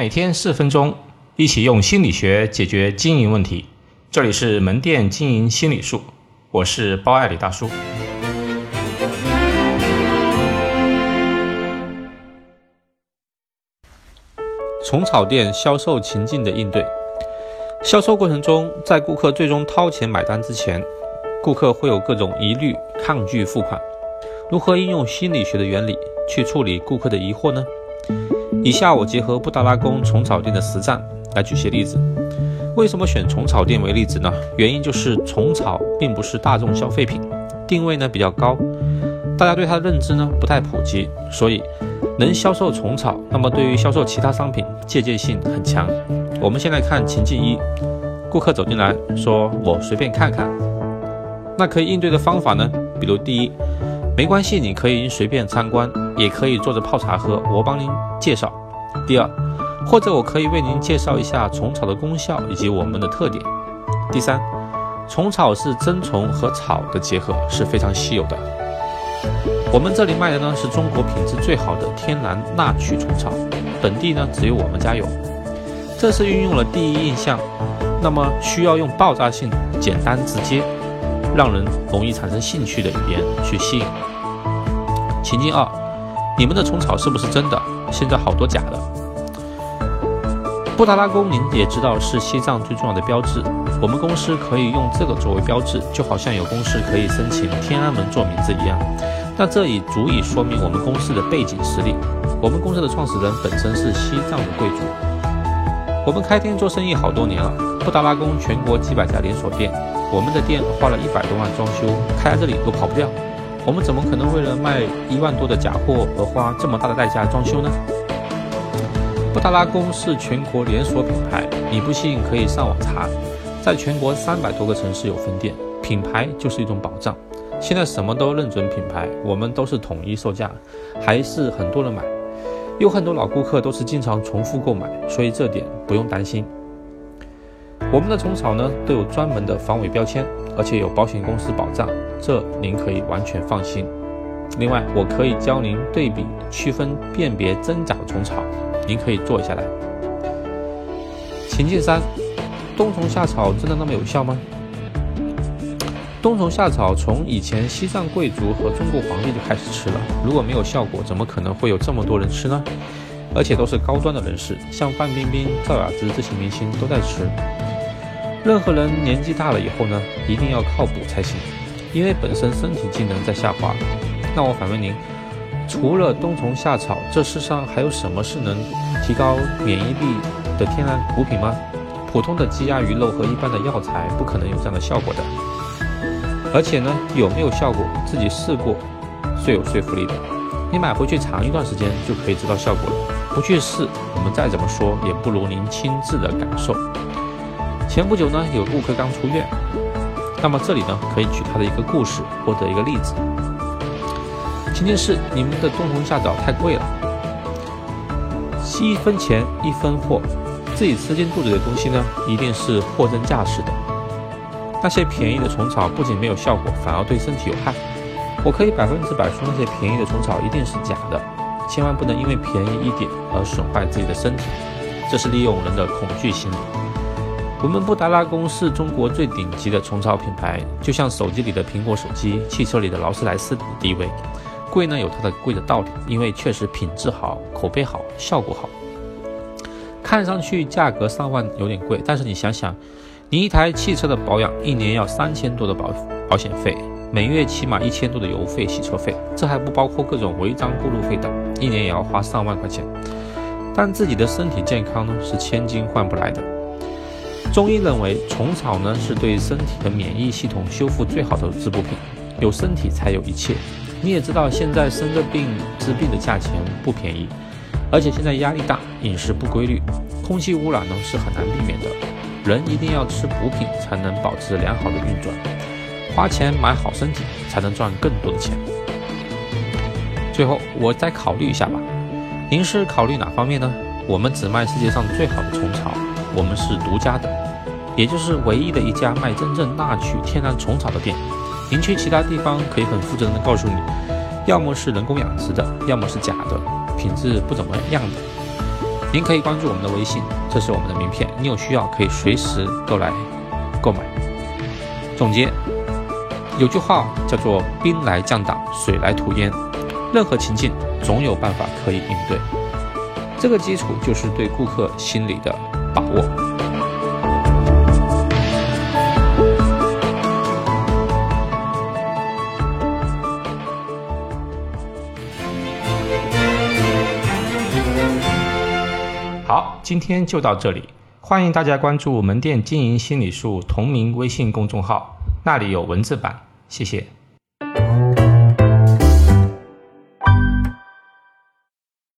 每天四分钟，一起用心理学解决经营问题。这里是门店经营心理术，我是包爱李大叔。虫草店销售情境的应对。销售过程中，在顾客最终掏钱买单之前，顾客会有各种疑虑、抗拒付款。如何应用心理学的原理去处理顾客的疑惑呢？以下我结合布达拉宫虫草店的实战来举些例子。为什么选虫草店为例子呢？原因就是虫草并不是大众消费品，定位呢比较高，大家对它的认知呢不太普及，所以能销售虫草，那么对于销售其他商品借鉴性很强。我们先来看情境一，顾客走进来说：“我随便看看。”那可以应对的方法呢？比如第一，没关系，你可以随便参观，也可以坐着泡茶喝，我帮您介绍。第二，或者我可以为您介绍一下虫草的功效以及我们的特点。第三，虫草是真虫和草的结合，是非常稀有的。我们这里卖的呢是中国品质最好的天然纳曲虫草，本地呢只有我们家有。这是运用了第一印象，那么需要用爆炸性、简单直接，让人容易产生兴趣的语言去吸引。情境二，你们的虫草是不是真的？现在好多假的。布达拉宫您也知道是西藏最重要的标志，我们公司可以用这个作为标志，就好像有公司可以申请天安门做名字一样。那这已足以说明我们公司的背景实力。我们公司的创始人本身是西藏的贵族。我们开店做生意好多年了，布达拉宫全国几百家连锁店，我们的店花了一百多万装修，开在这里都跑不掉。我们怎么可能为了卖一万多的假货而花这么大的代价装修呢？布达拉宫是全国连锁品牌，你不信可以上网查，在全国三百多个城市有分店，品牌就是一种保障。现在什么都认准品牌，我们都是统一售价，还是很多人买，有很多老顾客都是经常重复购买，所以这点不用担心。我们的虫草呢都有专门的防伪标签，而且有保险公司保障，这您可以完全放心。另外，我可以教您对比、区分、辨别真假虫草。您可以坐下来。情境三：冬虫夏草真的那么有效吗？冬虫夏草从以前西藏贵族和中国皇帝就开始吃了，如果没有效果，怎么可能会有这么多人吃呢？而且都是高端的人士，像范冰冰、赵雅芝这些明星都在吃。任何人年纪大了以后呢，一定要靠补才行，因为本身身体机能在下滑。那我反问您。除了冬虫夏草，这世上还有什么是能提高免疫力的天然补品吗？普通的鸡鸭鱼肉和一般的药材不可能有这样的效果的。而且呢，有没有效果，自己试过最有说服力的。你买回去尝一段时间就可以知道效果了。不去试，我们再怎么说也不如您亲自的感受。前不久呢，有顾客刚出院，那么这里呢，可以举他的一个故事或者一个例子。情境是你们的冬虫夏草太贵了，一分钱一分货，自己吃进肚子的东西呢，一定是货真价实的。那些便宜的虫草不仅没有效果，反而对身体有害。我可以百分之百说，那些便宜的虫草一定是假的。千万不能因为便宜一点而损坏自己的身体，这是利用人的恐惧心理。我们布达拉宫是中国最顶级的虫草品牌，就像手机里的苹果手机，汽车里的劳斯莱斯的地位。贵呢有它的贵的道理，因为确实品质好、口碑好、效果好。看上去价格上万有点贵，但是你想想，你一台汽车的保养一年要三千多的保保险费，每月起码一千多的油费、洗车费，这还不包括各种违章过路费等，一年也要花上万块钱。但自己的身体健康呢是千金换不来的。中医认为虫草呢是对身体的免疫系统修复最好的滋补品，有身体才有一切。你也知道，现在生个病治病的价钱不便宜，而且现在压力大，饮食不规律，空气污染呢是很难避免的。人一定要吃补品，才能保持良好的运转。花钱买好身体，才能赚更多的钱。最后，我再考虑一下吧。您是考虑哪方面呢？我们只卖世界上最好的虫草，我们是独家的，也就是唯一的一家卖真正纳曲天然虫草的店。您去其他地方可以很负责任的告诉你，要么是人工养殖的，要么是假的，品质不怎么样的。您可以关注我们的微信，这是我们的名片，你有需要可以随时都来购买。总结，有句话叫做“兵来将挡，水来土掩”，任何情境总有办法可以应对。这个基础就是对顾客心理的把握。好，今天就到这里，欢迎大家关注门店经营心理术同名微信公众号，那里有文字版，谢谢。